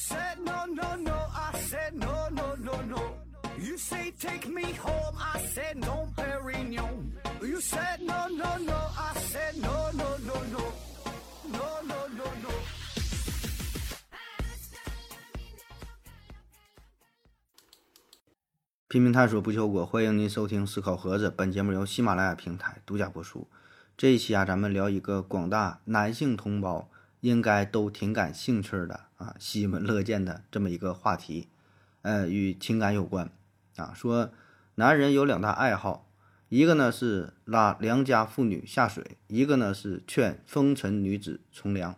said no no no, I said no no no no. You say take me home, I said no, Perignon. You said no no no, I said no no no no, no no no no. 拼命探索不求果，欢迎您收听思考盒子。本节目由喜马拉雅平台独家播出。这一期啊，咱们聊一个广大男性同胞应该都挺感兴趣的啊，喜闻乐见的这么一个话题，呃，与情感有关啊。说男人有两大爱好，一个呢是拉良家妇女下水，一个呢是劝风尘女子从良。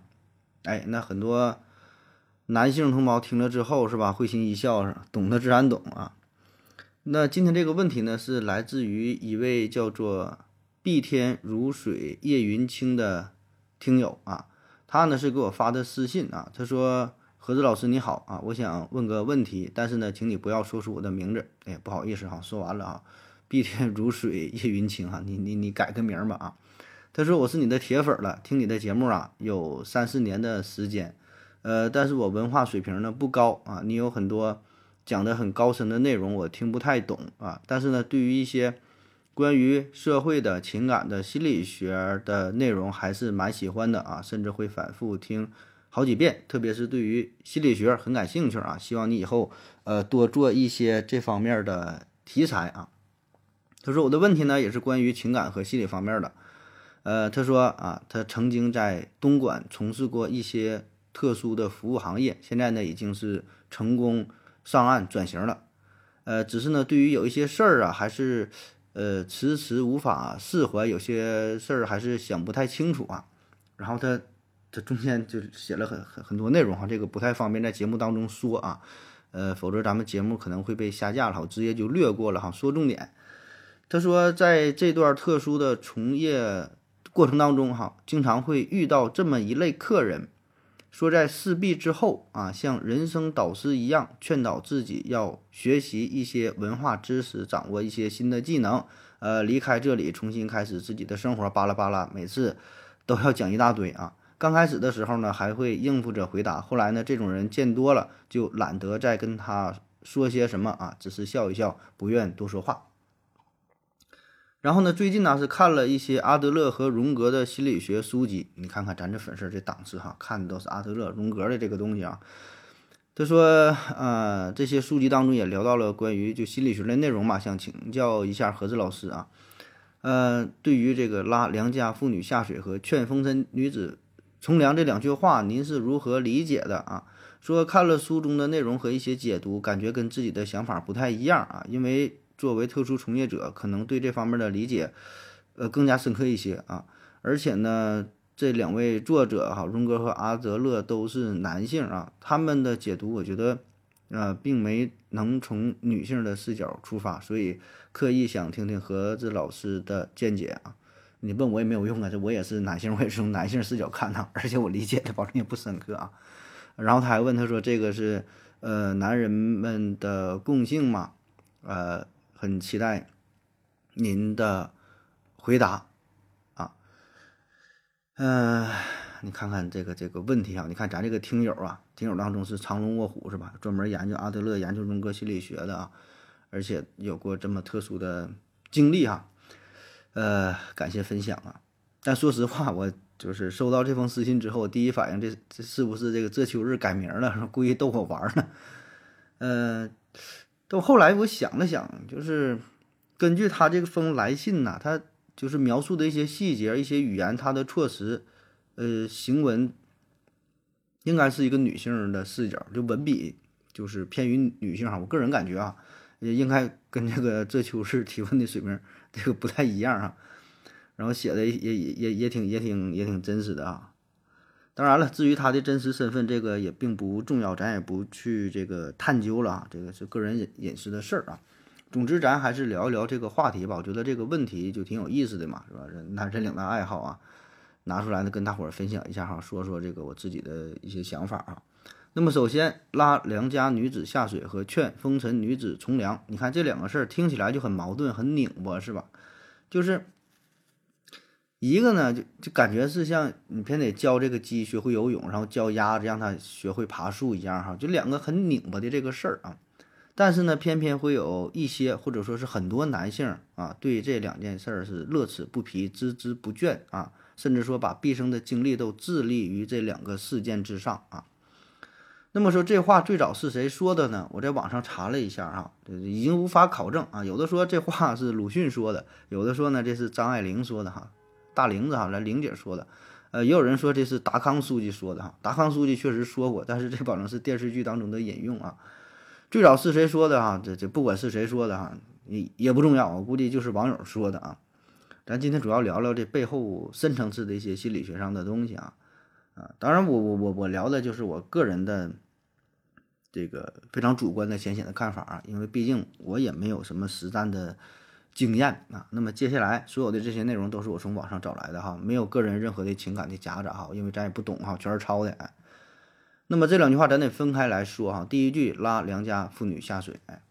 哎，那很多男性同胞听了之后是吧，会心一笑，懂得自然懂啊。那今天这个问题呢，是来自于一位叫做“碧天如水夜云清”的听友啊，他呢是给我发的私信啊，他说：“何子老师你好啊，我想问个问题，但是呢，请你不要说出我的名字。”哎，不好意思哈，说完了啊，“碧天如水夜云清”哈，你你你改个名吧啊。他说：“我是你的铁粉了，听你的节目啊有三四年的时间，呃，但是我文化水平呢不高啊，你有很多。”讲的很高深的内容我听不太懂啊，但是呢，对于一些关于社会的情感的心理学的内容还是蛮喜欢的啊，甚至会反复听好几遍，特别是对于心理学很感兴趣啊。希望你以后呃多做一些这方面的题材啊。他说我的问题呢也是关于情感和心理方面的，呃，他说啊，他曾经在东莞从事过一些特殊的服务行业，现在呢已经是成功。上岸转型了，呃，只是呢，对于有一些事儿啊，还是呃迟迟无法释怀，有些事儿还是想不太清楚啊。然后他他中间就写了很很很多内容哈，这个不太方便在节目当中说啊，呃，否则咱们节目可能会被下架了，我直接就略过了哈，说重点。他说，在这段特殊的从业过程当中哈，经常会遇到这么一类客人。说在事毕之后啊，像人生导师一样劝导自己要学习一些文化知识，掌握一些新的技能，呃，离开这里重新开始自己的生活，巴拉巴拉，每次都要讲一大堆啊。刚开始的时候呢，还会应付着回答，后来呢，这种人见多了，就懒得再跟他说些什么啊，只是笑一笑，不愿多说话。然后呢，最近呢是看了一些阿德勒和荣格的心理学书籍。你看看咱这粉丝这档次哈，看的都是阿德勒、荣格的这个东西啊。他说，呃，这些书籍当中也聊到了关于就心理学的内容嘛，想请教一下何子老师啊。呃，对于这个拉良家妇女下水和劝风尘女子从良这两句话，您是如何理解的啊？说看了书中的内容和一些解读，感觉跟自己的想法不太一样啊，因为。作为特殊从业者，可能对这方面的理解，呃，更加深刻一些啊。而且呢，这两位作者哈，荣格和阿德勒都是男性啊，他们的解读，我觉得，呃，并没能从女性的视角出发，所以刻意想听听何子老师的见解啊。你问我也没有用啊，这我也是男性，我也是从男性视角看的，而且我理解的保证也不深刻啊。然后他还问他说：“这个是呃，男人们的共性吗？”呃。很期待您的回答啊，嗯，你看看这个这个问题啊，你看咱这个听友啊，听友当中是藏龙卧虎是吧？专门研究阿德勒、研究荣格心理学的啊，而且有过这么特殊的经历哈，呃，感谢分享啊。但说实话，我就是收到这封私信之后，第一反应这这是不是这个这秋日改名了，故意逗我玩呢？嗯。到后来，我想了想，就是根据他这个封来信呐，他就是描述的一些细节、一些语言，他的措辞，呃，行文，应该是一个女性的视角，就文笔就是偏于女性哈。我个人感觉啊，也应该跟这个这秋是提问的水平这个不太一样哈。然后写的也也也也挺也挺也挺真实的啊。当然了，至于他的真实身份，这个也并不重要，咱也不去这个探究了啊，这个是个人隐隐私的事儿啊。总之，咱还是聊一聊这个话题吧。我觉得这个问题就挺有意思的嘛，是吧？男人两大爱好啊，拿出来呢跟大伙儿分享一下哈，说说这个我自己的一些想法啊。那么，首先拉良家女子下水和劝风尘女子从良，你看这两个事儿听起来就很矛盾，很拧巴，是吧？就是。一个呢，就就感觉是像你偏得教这个鸡学会游泳，然后教鸭子让它学会爬树一样哈，就两个很拧巴的这个事儿啊。但是呢，偏偏会有一些或者说是很多男性啊，对这两件事儿是乐此不疲、孜孜不倦啊，甚至说把毕生的精力都致力于这两个事件之上啊。那么说这话最早是谁说的呢？我在网上查了一下哈，已经无法考证啊。有的说这话是鲁迅说的，有的说呢这是张爱玲说的哈，大玲子哈来玲姐说的，呃，也有人说这是达康书记说的哈。达康书记确实说过，但是这保证是电视剧当中的引用啊。最早是谁说的哈？这这不管是谁说的哈，也也不重要，我估计就是网友说的啊。咱今天主要聊聊这背后深层次的一些心理学上的东西啊啊！当然，我我我我聊的就是我个人的这个非常主观的浅显的看法啊，因为毕竟我也没有什么实战的经验啊。那么接下来所有的这些内容都是我从网上找来的哈，没有个人任何的情感的夹杂哈，因为咱也不懂哈，全是抄的。那么这两句话咱得分开来说哈。第一句拉良家妇女下水，哎，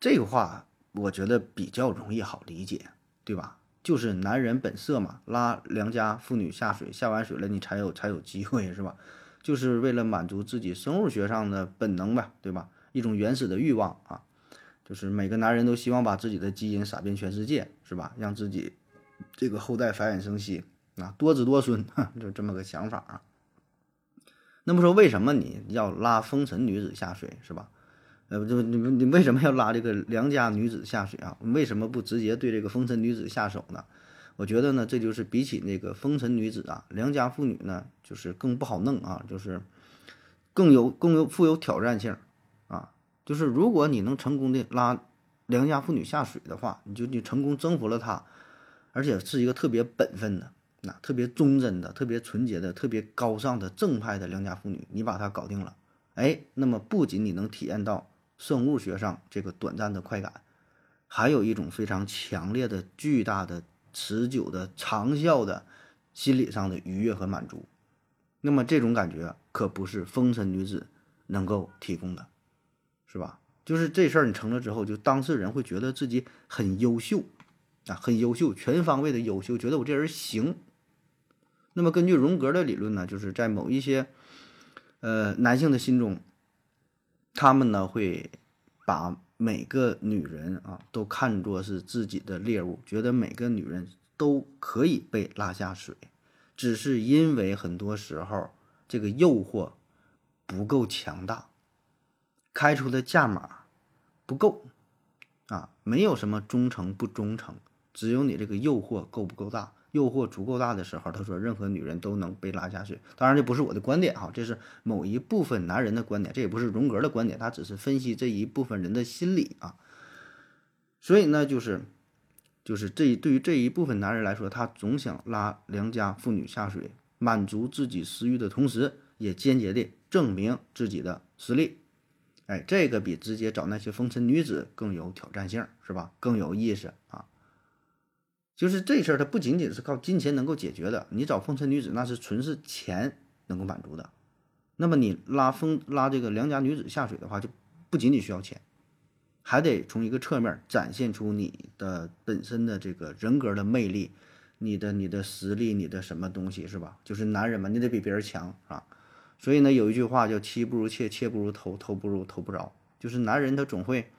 这个话我觉得比较容易好理解，对吧？就是男人本色嘛，拉良家妇女下水，下完水了你才有才有机会，是吧？就是为了满足自己生物学上的本能呗，对吧？一种原始的欲望啊，就是每个男人都希望把自己的基因撒遍全世界，是吧？让自己这个后代繁衍生息啊，多子多孙，就这么个想法啊。那么说，为什么你要拉风尘女子下水，是吧？呃，就你们你为什么要拉这个良家女子下水啊？为什么不直接对这个风尘女子下手呢？我觉得呢，这就是比起那个风尘女子啊，良家妇女呢，就是更不好弄啊，就是更有更有富有挑战性。就是如果你能成功的拉良家妇女下水的话，你就你成功征服了她，而且是一个特别本分的。那特别忠贞的、特别纯洁的、特别高尚的正派的良家妇女，你把她搞定了，哎，那么不仅你能体验到生物学上这个短暂的快感，还有一种非常强烈的、巨大的、持久的、长效的心理上的愉悦和满足。那么这种感觉可不是风尘女子能够提供的，是吧？就是这事儿你成了之后，就当事人会觉得自己很优秀啊，很优秀，全方位的优秀，觉得我这人行。那么，根据荣格的理论呢，就是在某一些呃男性的心中，他们呢会把每个女人啊都看作是自己的猎物，觉得每个女人都可以被拉下水，只是因为很多时候这个诱惑不够强大，开出的价码不够啊，没有什么忠诚不忠诚，只有你这个诱惑够不够大。诱惑足够大的时候，他说任何女人都能被拉下水。当然，这不是我的观点哈，这是某一部分男人的观点，这也不是荣格的观点，他只是分析这一部分人的心理啊。所以呢，就是就是这对于这一部分男人来说，他总想拉良家妇女下水，满足自己私欲的同时，也间接的证明自己的实力。哎，这个比直接找那些风尘女子更有挑战性，是吧？更有意思啊。就是这事儿，它不仅仅是靠金钱能够解决的。你找风尘女子，那是纯是钱能够满足的。那么你拉风拉这个良家女子下水的话，就不仅仅需要钱，还得从一个侧面展现出你的本身的这个人格的魅力，你的你的实力，你的什么东西是吧？就是男人嘛，你得比别人强啊。所以呢，有一句话叫“妻不如妾，妾不如偷，偷不如偷不着”。就是男人他总会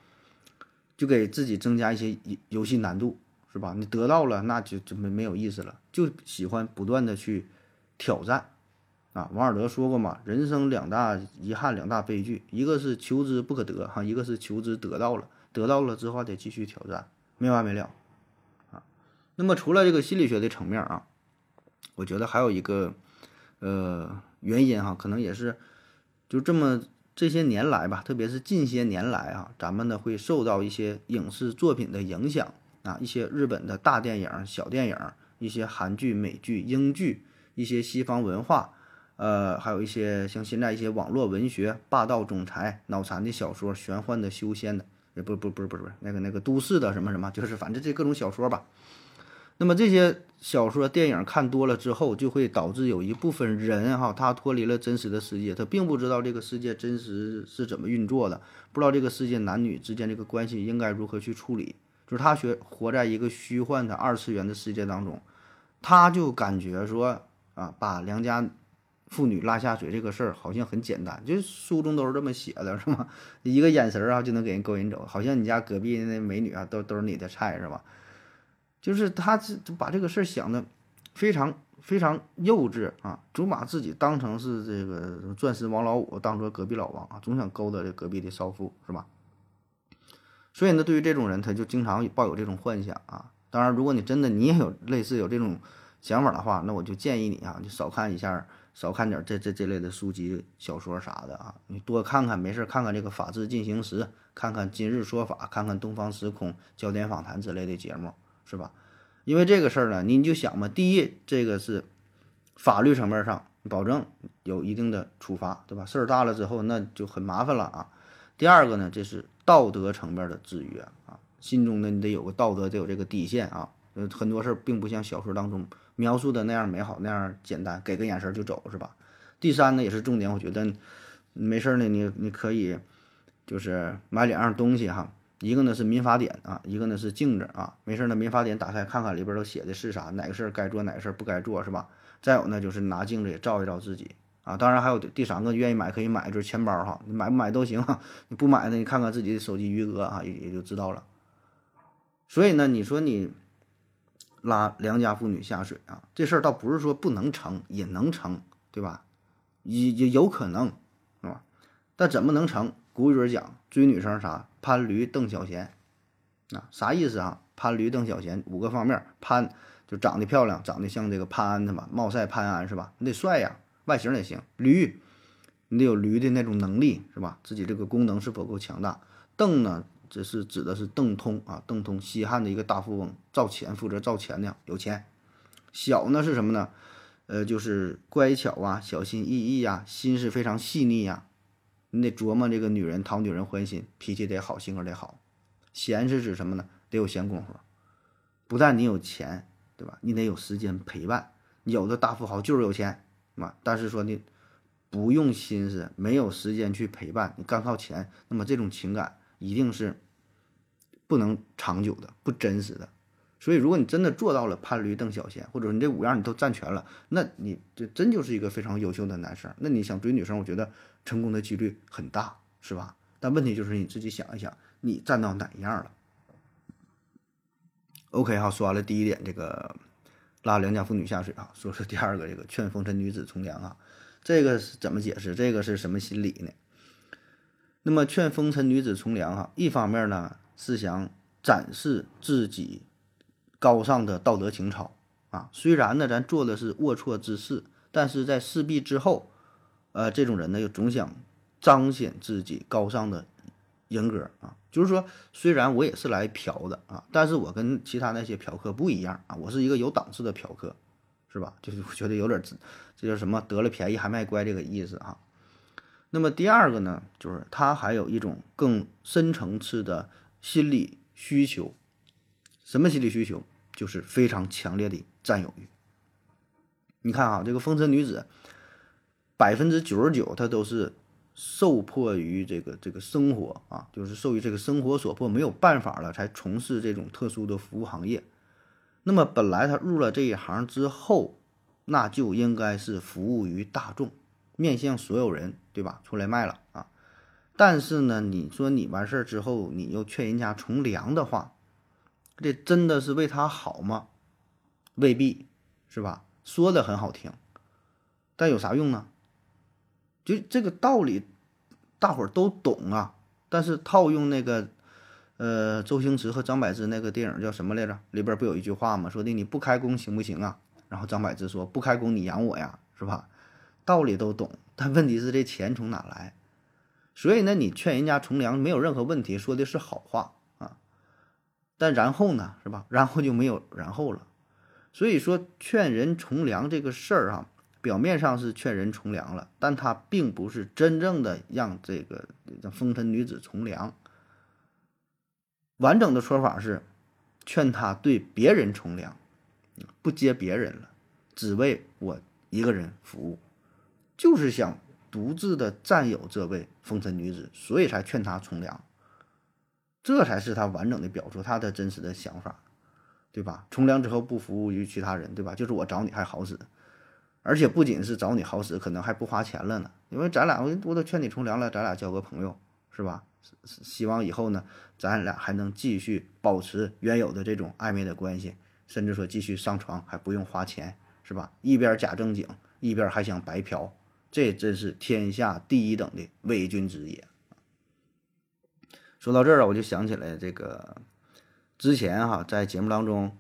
就给自己增加一些游戏难度。是吧？你得到了，那就就没没有意思了，就喜欢不断的去挑战，啊，王尔德说过嘛，人生两大遗憾，两大悲剧，一个是求之不可得，哈，一个是求之得到了，得到了之后得继续挑战，没完没了，啊，那么除了这个心理学的层面啊，我觉得还有一个呃原因哈，可能也是就这么这些年来吧，特别是近些年来啊，咱们呢会受到一些影视作品的影响。啊，一些日本的大电影、小电影，一些韩剧、美剧、英剧，一些西方文化，呃，还有一些像现在一些网络文学，霸道总裁、脑残的小说、玄幻的、修仙的，也不不不是不是不是那个那个都市的什么什么，就是反正这各种小说吧。那么这些小说、电影看多了之后，就会导致有一部分人哈，他脱离了真实的世界，他并不知道这个世界真实是怎么运作的，不知道这个世界男女之间这个关系应该如何去处理。就是他学活在一个虚幻的二次元的世界当中，他就感觉说啊，把良家妇女拉下水这个事儿好像很简单，就是书中都是这么写的，是吗？一个眼神儿啊就能给人勾引走，好像你家隔壁那美女啊都都是你的菜，是吧？就是他这把这个事儿想的非常非常幼稚啊，总把自己当成是这个钻石王老五，当做隔壁老王啊，总想勾搭这隔壁的少妇，是吧？所以呢，对于这种人，他就经常抱有这种幻想啊。当然，如果你真的你也有类似有这种想法的话，那我就建议你啊，就少看一下，少看点这这这类的书籍、小说啥的啊。你多看看，没事看看这个《法治进行时》，看看《今日说法》，看看《东方时空》、《焦点访谈》之类的节目，是吧？因为这个事儿呢，你就想嘛，第一，这个是法律层面上保证有一定的处罚，对吧？事儿大了之后，那就很麻烦了啊。第二个呢，这是道德层面的制约啊，心中呢你得有个道德，得有这个底线啊。呃，很多事儿并不像小说当中描述的那样美好，那样简单，给个眼神就走，是吧？第三呢，也是重点，我觉得没事儿呢，你你可以就是买两样东西哈，一个呢是民法典啊，一个呢是镜子啊。没事呢，民法典打开看看里边都写的是啥，哪个事儿该做，哪个事儿不该做，是吧？再有呢，就是拿镜子也照一照自己。啊，当然还有第三个愿意买可以买，就是钱包哈，你买不买都行，你不买呢，你看看自己的手机余额啊，也也就知道了。所以呢，你说你拉良家妇女下水啊，这事儿倒不是说不能成，也能成，对吧？也也有可能，是吧？但怎么能成？古语讲追女生啥，攀驴邓小闲，啊，啥意思啊？攀驴邓小闲五个方面，攀就长得漂亮，长得像这个潘安他嘛，貌赛潘安是吧？你得帅呀。外形也行，驴，你得有驴的那种能力，是吧？自己这个功能是否够强大？邓呢，这是指的是邓通啊，邓通，西汉的一个大富翁，造钱，负责造钱的，有钱。小呢是什么呢？呃，就是乖巧啊，小心翼翼呀，心是非常细腻呀。你得琢磨这个女人，讨女人欢心，脾气得好，性格得好。闲是指什么呢？得有闲工夫。不但你有钱，对吧？你得有时间陪伴。有的大富豪就是有钱。嘛，但是说你不用心思，没有时间去陪伴，你干靠钱，那么这种情感一定是不能长久的，不真实的。所以，如果你真的做到了潘驴邓小闲，或者你这五样你都占全了，那你这真就是一个非常优秀的男生。那你想追女生，我觉得成功的几率很大，是吧？但问题就是你自己想一想，你占到哪一样了？OK 哈，说完了第一点，这个。拉良家妇女下水啊，说说第二个这个劝风尘女子从良啊，这个是怎么解释？这个是什么心理呢？那么劝风尘女子从良哈，一方面呢是想展示自己高尚的道德情操啊，虽然呢咱做的是龌龊之事，但是在事毕之后，呃，这种人呢又总想彰显自己高尚的人格啊。就是说，虽然我也是来嫖的啊，但是我跟其他那些嫖客不一样啊，我是一个有档次的嫖客，是吧？就是觉得有点，这叫什么得了便宜还卖乖这个意思啊。那么第二个呢，就是他还有一种更深层次的心理需求，什么心理需求？就是非常强烈的占有欲。你看啊，这个风尘女子，百分之九十九她都是。受迫于这个这个生活啊，就是受于这个生活所迫，没有办法了，才从事这种特殊的服务行业。那么本来他入了这一行之后，那就应该是服务于大众，面向所有人，对吧？出来卖了啊。但是呢，你说你完事儿之后，你又劝人家从良的话，这真的是为他好吗？未必，是吧？说的很好听，但有啥用呢？就这个道理，大伙儿都懂啊。但是套用那个，呃，周星驰和张柏芝那个电影叫什么来着？里边不有一句话吗？说的你不开工行不行啊？然后张柏芝说不开工你养我呀，是吧？道理都懂，但问题是这钱从哪来？所以呢，你劝人家从良没有任何问题，说的是好话。但然后呢，是吧？然后就没有然后了。所以说劝人从良这个事儿啊。表面上是劝人从良了，但他并不是真正的让这个风尘女子从良。完整的说法是，劝他对别人从良，不接别人了，只为我一个人服务，就是想独自的占有这位风尘女子，所以才劝他从良。这才是他完整的表述，他的真实的想法。对吧？从良之后不服务于其他人，对吧？就是我找你还好使，而且不仅是找你好使，可能还不花钱了呢。因为咱俩我都劝你从良了，咱俩交个朋友，是吧？希望以后呢，咱俩还能继续保持原有的这种暧昧的关系，甚至说继续上床还不用花钱，是吧？一边假正经，一边还想白嫖，这真是天下第一等的伪君子也。说到这儿啊，我就想起来这个之前哈，在节目当中，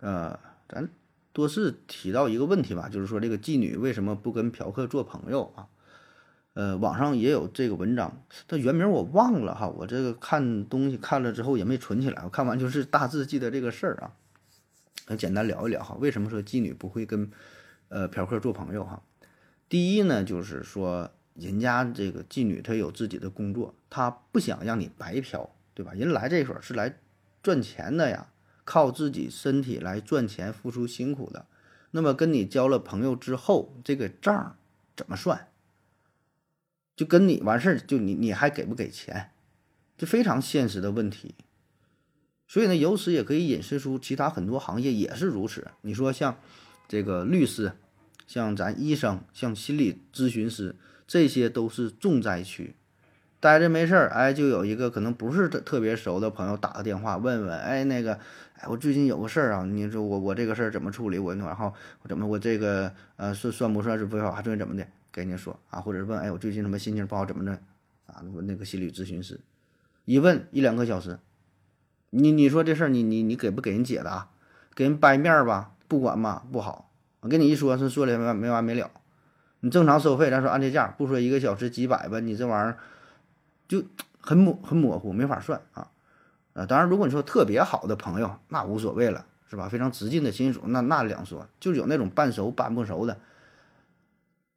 呃，咱多次提到一个问题吧，就是说这个妓女为什么不跟嫖客做朋友啊？呃，网上也有这个文章，它原名我忘了哈，我这个看东西看了之后也没存起来，我看完就是大致记得这个事儿啊。咱简单聊一聊哈，为什么说妓女不会跟呃嫖客做朋友哈？第一呢，就是说人家这个妓女她有自己的工作，她不想让你白嫖，对吧？人来这会儿是来赚钱的呀，靠自己身体来赚钱，付出辛苦的。那么跟你交了朋友之后，这个账怎么算？就跟你完事儿，就你你还给不给钱？这非常现实的问题。所以呢，由此也可以引申出其他很多行业也是如此。你说像这个律师，像咱医生，像心理咨询师，这些都是重灾区。待着没事儿，哎，就有一个可能不是特特别熟的朋友打个电话问问，哎，那个，哎，我最近有个事儿啊，你说我我这个事儿怎么处理？我然后我怎么我这个呃算算不算是违法犯罪怎么的？给你说啊，或者问，哎，我最近什么心情不好，怎么着啊？那个心理咨询师一问一两个小时，你你说这事儿，你你你给不给人解答？给人掰面儿吧，不管吧，不好。我跟你一说，是说的没没完没了。你正常收费，咱说按这价，不说一个小时几百吧，你这玩意儿就很模很模糊，没法算啊。啊，当然，如果你说特别好的朋友，那无所谓了，是吧？非常直近的亲属，那那两说，就有那种半熟半不熟的。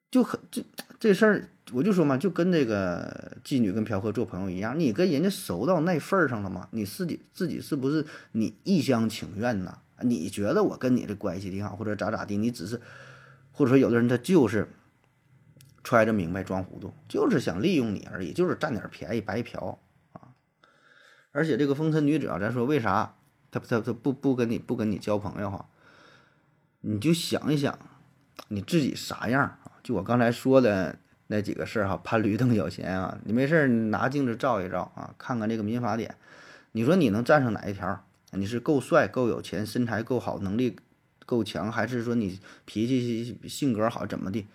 就很这这事儿，我就说嘛，就跟这个妓女跟嫖客做朋友一样，你跟人家熟到那份儿上了吗？你自己自己是不是你一厢情愿呐？你觉得我跟你的关系挺好，或者咋咋地？你只是，或者说有的人他就是揣着明白装糊涂，就是想利用你而已，就是占点便宜白嫖啊！而且这个风尘女子啊，咱说为啥他他他不不跟你不跟你交朋友哈？你就想一想你自己啥样啊。就我刚才说的那几个事儿哈，攀驴邓小闲啊，你没事儿拿镜子照一照啊，看看这个民法典，你说你能占上哪一条？你是够帅、够有钱、身材够好、能力够强，还是说你脾气性格好怎么的？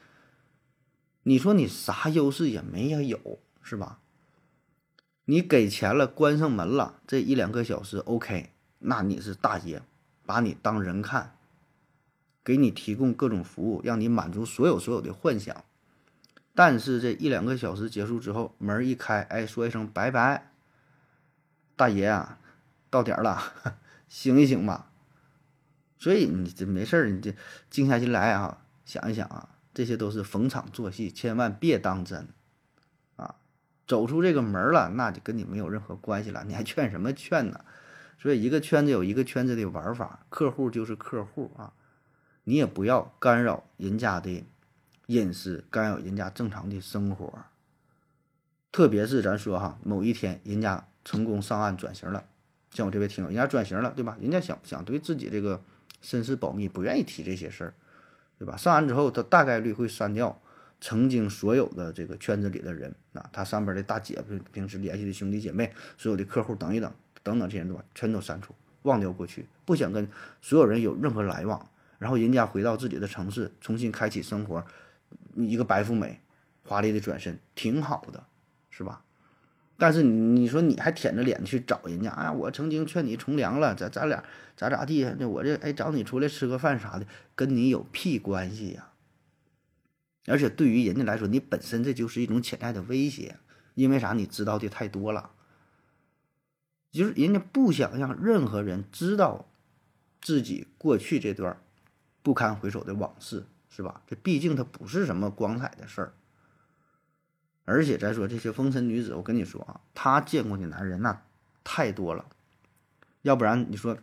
你说你啥优势也没有，是吧？你给钱了，关上门了，这一两个小时 OK，那你是大爷，把你当人看。给你提供各种服务，让你满足所有所有的幻想。但是这一两个小时结束之后，门一开，哎，说一声拜拜，大爷啊，到点了，醒一醒吧。所以你这没事儿，你这静下心来啊，想一想啊，这些都是逢场作戏，千万别当真啊。走出这个门了，那就跟你没有任何关系了，你还劝什么劝呢？所以一个圈子有一个圈子的玩法，客户就是客户啊。你也不要干扰人家的隐私，干扰人家正常的生活。特别是咱说哈，某一天人家成功上岸转型了，像我这位听友，人家转型了，对吧？人家想想对自己这个身世保密，不愿意提这些事儿，对吧？上完之后，他大概率会删掉曾经所有的这个圈子里的人啊，他上边的大姐平平时联系的兄弟姐妹，所有的客户等一等等等这些东西全都删除，忘掉过去，不想跟所有人有任何来往。然后人家回到自己的城市，重新开启生活，一个白富美，华丽的转身，挺好的，是吧？但是你说你还舔着脸去找人家啊？我曾经劝你从良了，咱咱俩咋咋地？那我这哎找你出来吃个饭啥的，跟你有屁关系呀？而且对于人家来说，你本身这就是一种潜在的威胁，因为啥？你知道的太多了，就是人家不想让任何人知道自己过去这段。不堪回首的往事，是吧？这毕竟它不是什么光彩的事儿。而且再说这些风尘女子，我跟你说啊，她见过的男人那太多了。要不然你说，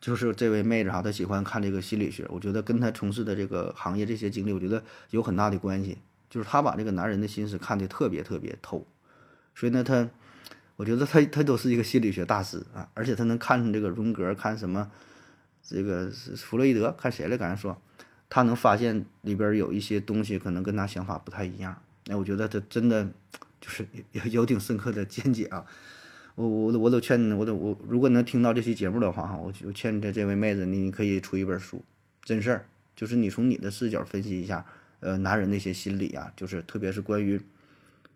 就是这位妹子哈，她喜欢看这个心理学，我觉得跟她从事的这个行业这些经历，我觉得有很大的关系。就是她把这个男人的心思看得特别特别透，所以呢，她，我觉得她她都是一个心理学大师啊。而且她能看这个荣格，看什么。这个弗洛伊德看谁来？刚才说他能发现里边有一些东西可能跟他想法不太一样。哎，我觉得他真的就是有 有挺深刻的见解啊。我我我都劝我都我如果能听到这期节目的话哈，我就劝这这位妹子，你可以出一本书，真事儿，就是你从你的视角分析一下，呃，男人那些心理啊，就是特别是关于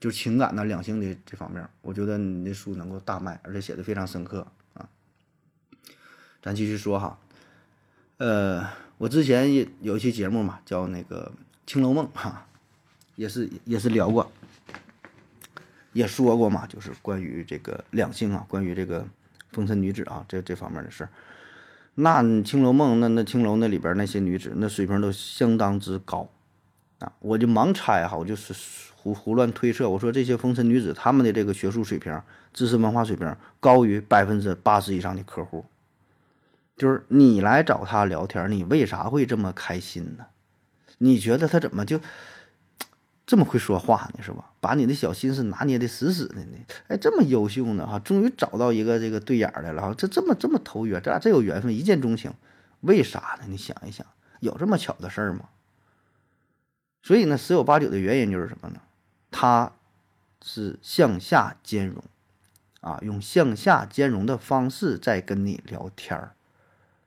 就情感呐、两性的这方面，我觉得你的书能够大卖，而且写的非常深刻啊。咱继续说哈，呃，我之前也有一期节目嘛，叫那个《青楼梦》哈，也是也是聊过。也说过嘛，就是关于这个两性啊，关于这个风尘女子啊，这这方面的事。那《青楼梦》那那青楼那里边那些女子，那水平都相当之高啊！我就盲猜哈，我就是胡胡乱推测，我说这些风尘女子她们的这个学术水平、知识文化水平高于百分之八十以上的客户。就是你来找他聊天，你为啥会这么开心呢？你觉得他怎么就？这么会说话呢，是吧？把你的小心思拿捏的死死的呢，哎，这么优秀呢，哈，终于找到一个这个对眼来了，哈，这这么这么投缘，这俩真有缘分，一见钟情，为啥呢？你想一想，有这么巧的事儿吗？所以呢，十有八九的原因就是什么呢？他是向下兼容，啊，用向下兼容的方式在跟你聊天儿，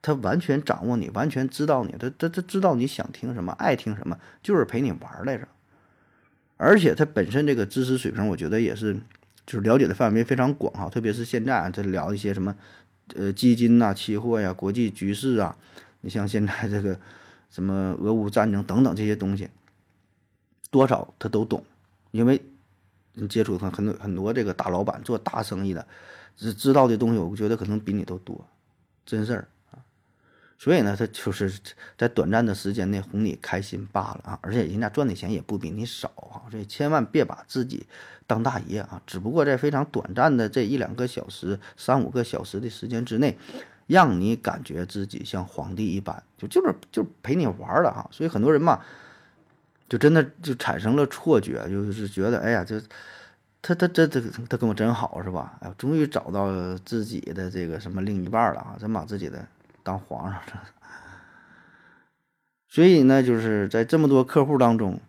他完全掌握你，完全知道你，他他他知道你想听什么，爱听什么，就是陪你玩来着。而且他本身这个知识水平，我觉得也是，就是了解的范围非常广哈。特别是现在啊，他聊一些什么，呃，基金呐、期货呀、国际局势啊，你像现在这个什么俄乌战争等等这些东西，多少他都懂，因为你接触很很多很多这个大老板做大生意的，知知道的东西，我觉得可能比你都多，真事儿。所以呢，他就是在短暂的时间内哄你开心罢了啊！而且人家赚的钱也不比你少啊！所以千万别把自己当大爷啊！只不过在非常短暂的这一两个小时、三五个小时的时间之内，让你感觉自己像皇帝一般，就就是就陪你玩了哈！所以很多人嘛，就真的就产生了错觉，就是觉得哎呀，这他他这这他跟我真好是吧？哎，终于找到自己的这个什么另一半了啊！真把自己的。当皇上了，所以呢，就是在这么多客户当中，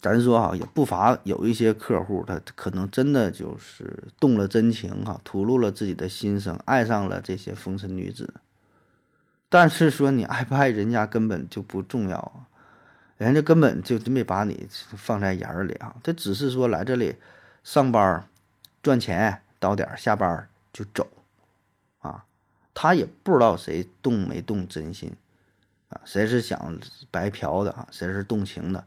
咱说哈，也不乏有一些客户，他可能真的就是动了真情哈，吐露了自己的心声，爱上了这些风尘女子。但是说你爱不爱人家根本就不重要啊，人家根本就没把你放在眼里啊，他只是说来这里上班赚钱，到点下班就走。他也不知道谁动没动真心，啊，谁是想白嫖的啊，谁是动情的，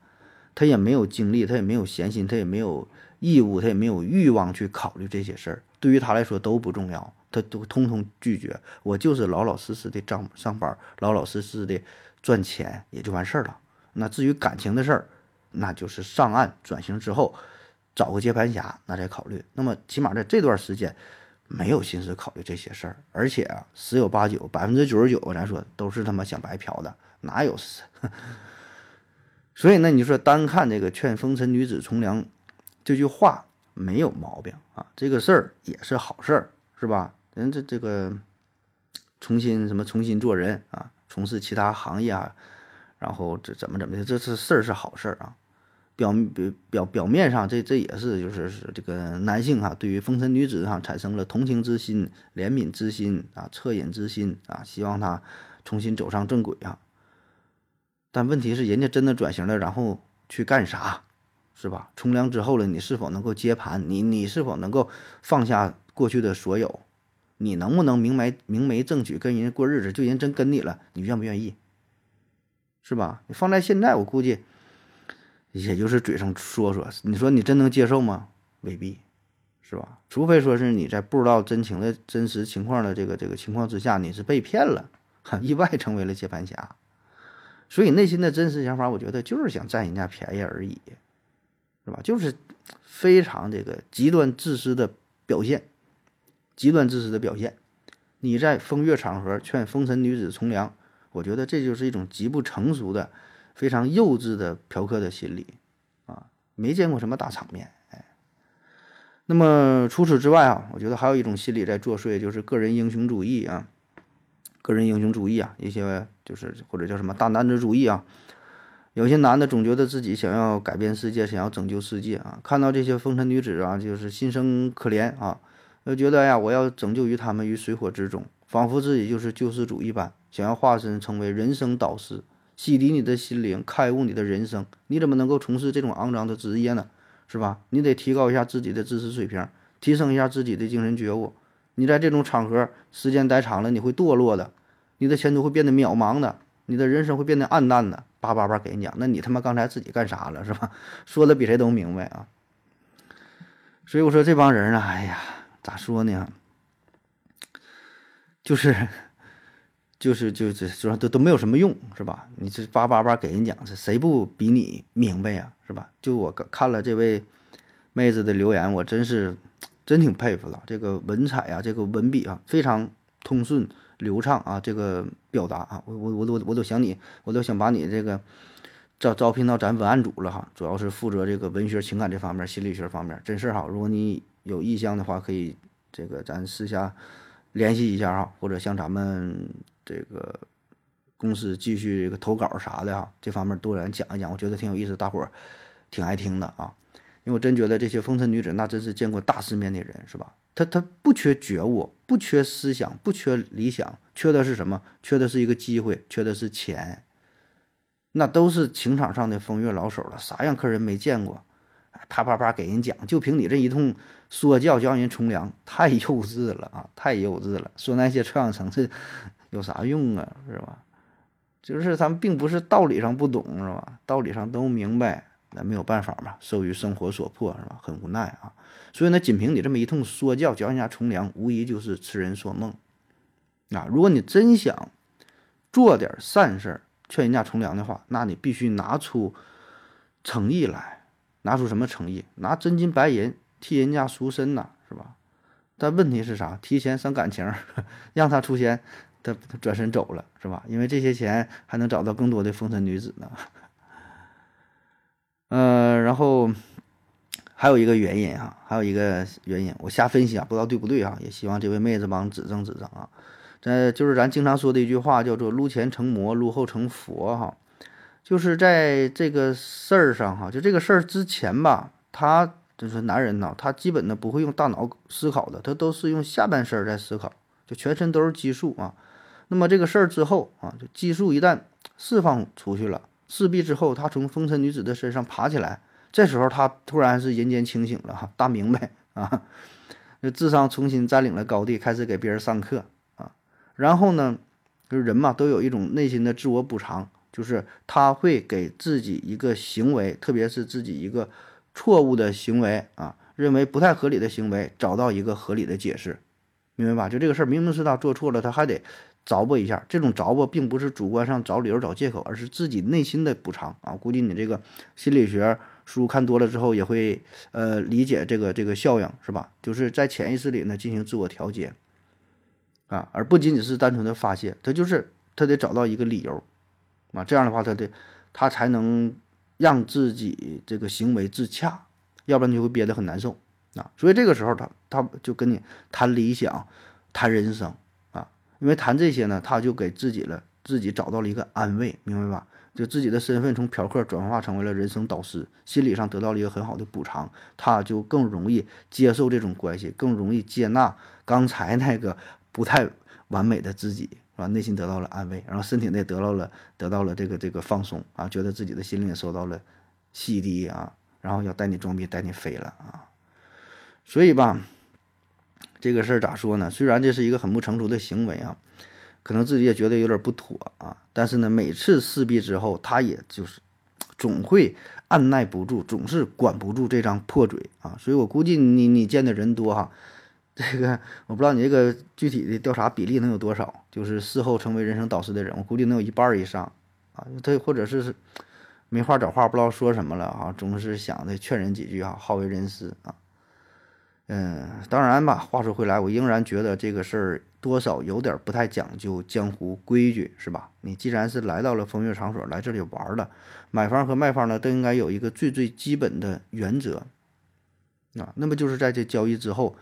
他也没有精力，他也没有闲心，他也没有义务，他也没有欲望去考虑这些事儿，对于他来说都不重要，他都通通拒绝。我就是老老实实的上上班，老老实实的赚钱也就完事儿了。那至于感情的事儿，那就是上岸转型之后找个接盘侠，那再考虑。那么起码在这段时间。没有心思考虑这些事儿，而且啊，十有八九，百分之九十九，咱说都是他妈想白嫖的，哪有？所以呢，你说单看这个劝风尘女子从良这句话没有毛病啊，这个事儿也是好事儿，是吧？人这这个重新什么重新做人啊，从事其他行业啊，然后这怎么怎么的，这是事儿是好事儿啊。表表表表面上，这这也是就是是这个男性哈，对于风尘女子哈产生了同情之心、怜悯之心啊、恻隐之心啊，希望她重新走上正轨啊。但问题是，人家真的转型了，然后去干啥，是吧？从良之后了，你是否能够接盘？你你是否能够放下过去的所有？你能不能明媒明媒正娶，跟人家过日子？就人真跟你了，你愿不愿意？是吧？你放在现在，我估计。也就是嘴上说说，你说你真能接受吗？未必，是吧？除非说是你在不知道真情的真实情况的这个这个情况之下，你是被骗了，意外成为了接盘侠，所以内心的真实想法，我觉得就是想占人家便宜而已，是吧？就是非常这个极端自私的表现，极端自私的表现。你在风月场合劝风尘女子从良，我觉得这就是一种极不成熟的。非常幼稚的嫖客的心理，啊，没见过什么大场面，哎。那么除此之外啊，我觉得还有一种心理在作祟，就是个人英雄主义啊。个人英雄主义啊，一些就是或者叫什么大男子主义啊。有些男的总觉得自己想要改变世界，想要拯救世界啊，看到这些风尘女子啊，就是心生可怜啊，就觉得呀，我要拯救于他们于水火之中，仿佛自己就是救世主一般，想要化身成为人生导师，洗涤你的心灵，开悟你的人生。你怎么能够从事这种肮脏的职业呢？是吧？你得提高一下自己的知识水平，提升一下自己的精神觉悟。你在这种场合时间待长了，你会堕落的，你的前途会变得渺茫的，你的人生会变得暗淡的。叭叭叭给你讲，那你他妈刚才自己干啥了是吧？说的比谁都明白啊。所以我说这帮人啊，哎呀，咋说呢？就是，就是就是说都都没有什么用是吧？你这叭叭叭给人讲，是谁不比你明白呀是吧？就我看了这位妹子的留言，我真是真挺佩服了。这个文采啊，这个文笔啊，非常通顺。流畅啊，这个表达啊，我我我都我都想你，我都想把你这个招招聘到咱文案组了哈，主要是负责这个文学、情感这方面、心理学方面，真事儿哈。如果你有意向的话，可以这个咱私下联系一下哈，或者向咱们这个公司继续这个投稿啥的啊，这方面多人讲一讲，我觉得挺有意思，大伙儿挺爱听的啊。因为我真觉得这些风尘女子那真是见过大世面的人，是吧？她她不缺觉悟，不缺思想，不缺理想，缺的是什么？缺的是一个机会，缺的是钱。那都是情场上的风月老手了，啥样客人没见过？啪啪啪给人讲，就凭你这一通说教，教人从良，太幼稚了啊！太幼稚了，说那些臭氧层次有啥用啊？是吧？就是咱们并不是道理上不懂，是吧？道理上都明白，那没有办法嘛，受于生活所迫，是吧？很无奈啊。所以呢，仅凭你这么一通说教，教人家从良，无疑就是痴人说梦。啊，如果你真想做点善事儿，劝人家从良的话，那你必须拿出诚意来，拿出什么诚意？拿真金白银替人家赎身呐，是吧？但问题是啥？提前伤感情，让他出现，他他转身走了，是吧？因为这些钱还能找到更多的风尘女子呢。嗯，然后。还有一个原因啊，还有一个原因，我瞎分析啊，不知道对不对啊？也希望这位妹子帮指正指正啊。这就是咱经常说的一句话，叫做“撸前成魔，撸后成佛”哈。就是在这个事儿上哈，就这个事儿之前吧，他就是男人呢，他基本呢不会用大脑思考的，他都是用下半身在思考，就全身都是激素啊。那么这个事儿之后啊，就激素一旦释放出去了，势必之后他从风尘女子的身上爬起来。这时候他突然是人间清醒了哈，大明白啊，就智商重新占领了高地，开始给别人上课啊。然后呢，就是人嘛，都有一种内心的自我补偿，就是他会给自己一个行为，特别是自己一个错误的行为啊，认为不太合理的行为，找到一个合理的解释，明白吧？就这个事儿明明是他做错了，他还得着补一下。这种着补并不是主观上找理由找借口，而是自己内心的补偿啊。估计你这个心理学。书看多了之后，也会呃理解这个这个效应，是吧？就是在潜意识里呢进行自我调节，啊，而不仅仅是单纯的发泄，他就是他得找到一个理由，啊，这样的话他得他才能让自己这个行为自洽，要不然就会憋得很难受啊。所以这个时候他他就跟你谈理想，谈人生，因为谈这些呢，他就给自己了自己找到了一个安慰，明白吧？就自己的身份从嫖客转化成为了人生导师，心理上得到了一个很好的补偿，他就更容易接受这种关系，更容易接纳刚才那个不太完美的自己，是吧？内心得到了安慰，然后身体内得到了得到了这个这个放松啊，觉得自己的心灵也受到了洗涤啊，然后要带你装逼带你飞了啊，所以吧，这个事儿咋说呢？虽然这是一个很不成熟的行为啊。可能自己也觉得有点不妥啊，但是呢，每次撕逼之后，他也就是总会按耐不住，总是管不住这张破嘴啊。所以我估计你你见的人多哈，这个我不知道你这个具体的调查比例能有多少，就是事后成为人生导师的人，我估计能有一半以上啊。他或者是没话找话，不知道说什么了啊，总是想着劝人几句啊，好为人师啊。嗯，当然吧，话说回来，我仍然觉得这个事儿。多少有点不太讲究江湖规矩，是吧？你既然是来到了风月场所，来这里玩了，买方和卖方呢都应该有一个最最基本的原则啊。那么就是在这交易之后，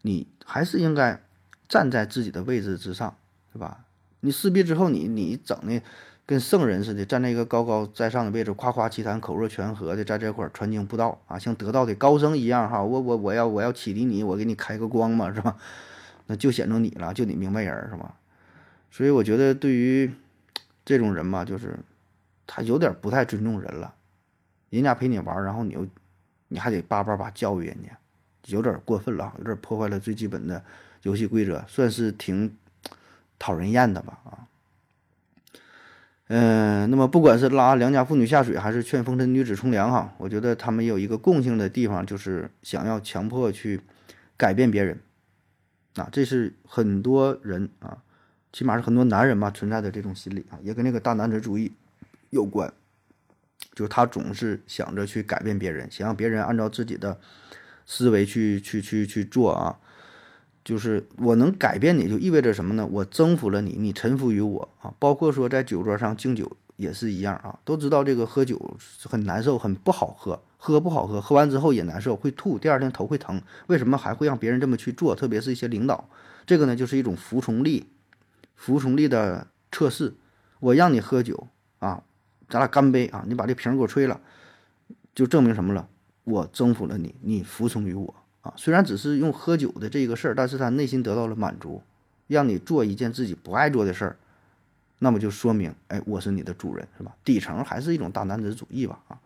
你还是应该站在自己的位置之上，是吧？你撕逼之后，你你整的跟圣人似的，站在一个高高在上的位置，夸夸其谈，口若悬河的在这块儿传经布道啊，像得道的高僧一样哈。我我我要我要启迪你，我给你开个光嘛，是吧？那就显着你了，就你明白人是吧？所以我觉得对于这种人嘛，就是他有点不太尊重人了。人家陪你玩，然后你又你还得叭叭叭教育人家，有点过分了，有点破坏了最基本的游戏规则，算是挺讨人厌的吧啊。嗯，那么不管是拉良家妇女下水，还是劝风尘女子从良哈，我觉得他们有一个共性的地方，就是想要强迫去改变别人。啊，这是很多人啊，起码是很多男人嘛存在的这种心理啊，也跟那个大男子主义有关。就是他总是想着去改变别人，想让别人按照自己的思维去去去去做啊。就是我能改变你，就意味着什么呢？我征服了你，你臣服于我啊。包括说在酒桌上敬酒也是一样啊。都知道这个喝酒很难受，很不好喝，喝不好喝，喝完之后也难受，会吐，第二天头会疼。为什么还会让别人这么去做？特别是一些领导，这个呢就是一种服从力，服从力的测试。我让你喝酒啊，咱俩干杯啊！你把这瓶给我吹了，就证明什么了？我征服了你，你服从于我。啊，虽然只是用喝酒的这个事儿，但是他内心得到了满足，让你做一件自己不爱做的事儿，那么就说明，哎，我是你的主人，是吧？底层还是一种大男子主义吧？啊，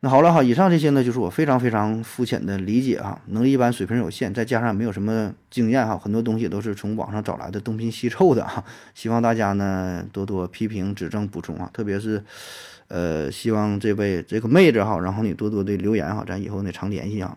那好了哈，以上这些呢，就是我非常非常肤浅的理解哈，能力一般，水平有限，再加上没有什么经验哈，很多东西都是从网上找来的，东拼西凑的哈，希望大家呢多多批评指正补充啊，特别是，呃，希望这位这个妹子哈，然后你多多的留言哈，咱以后呢常联系啊。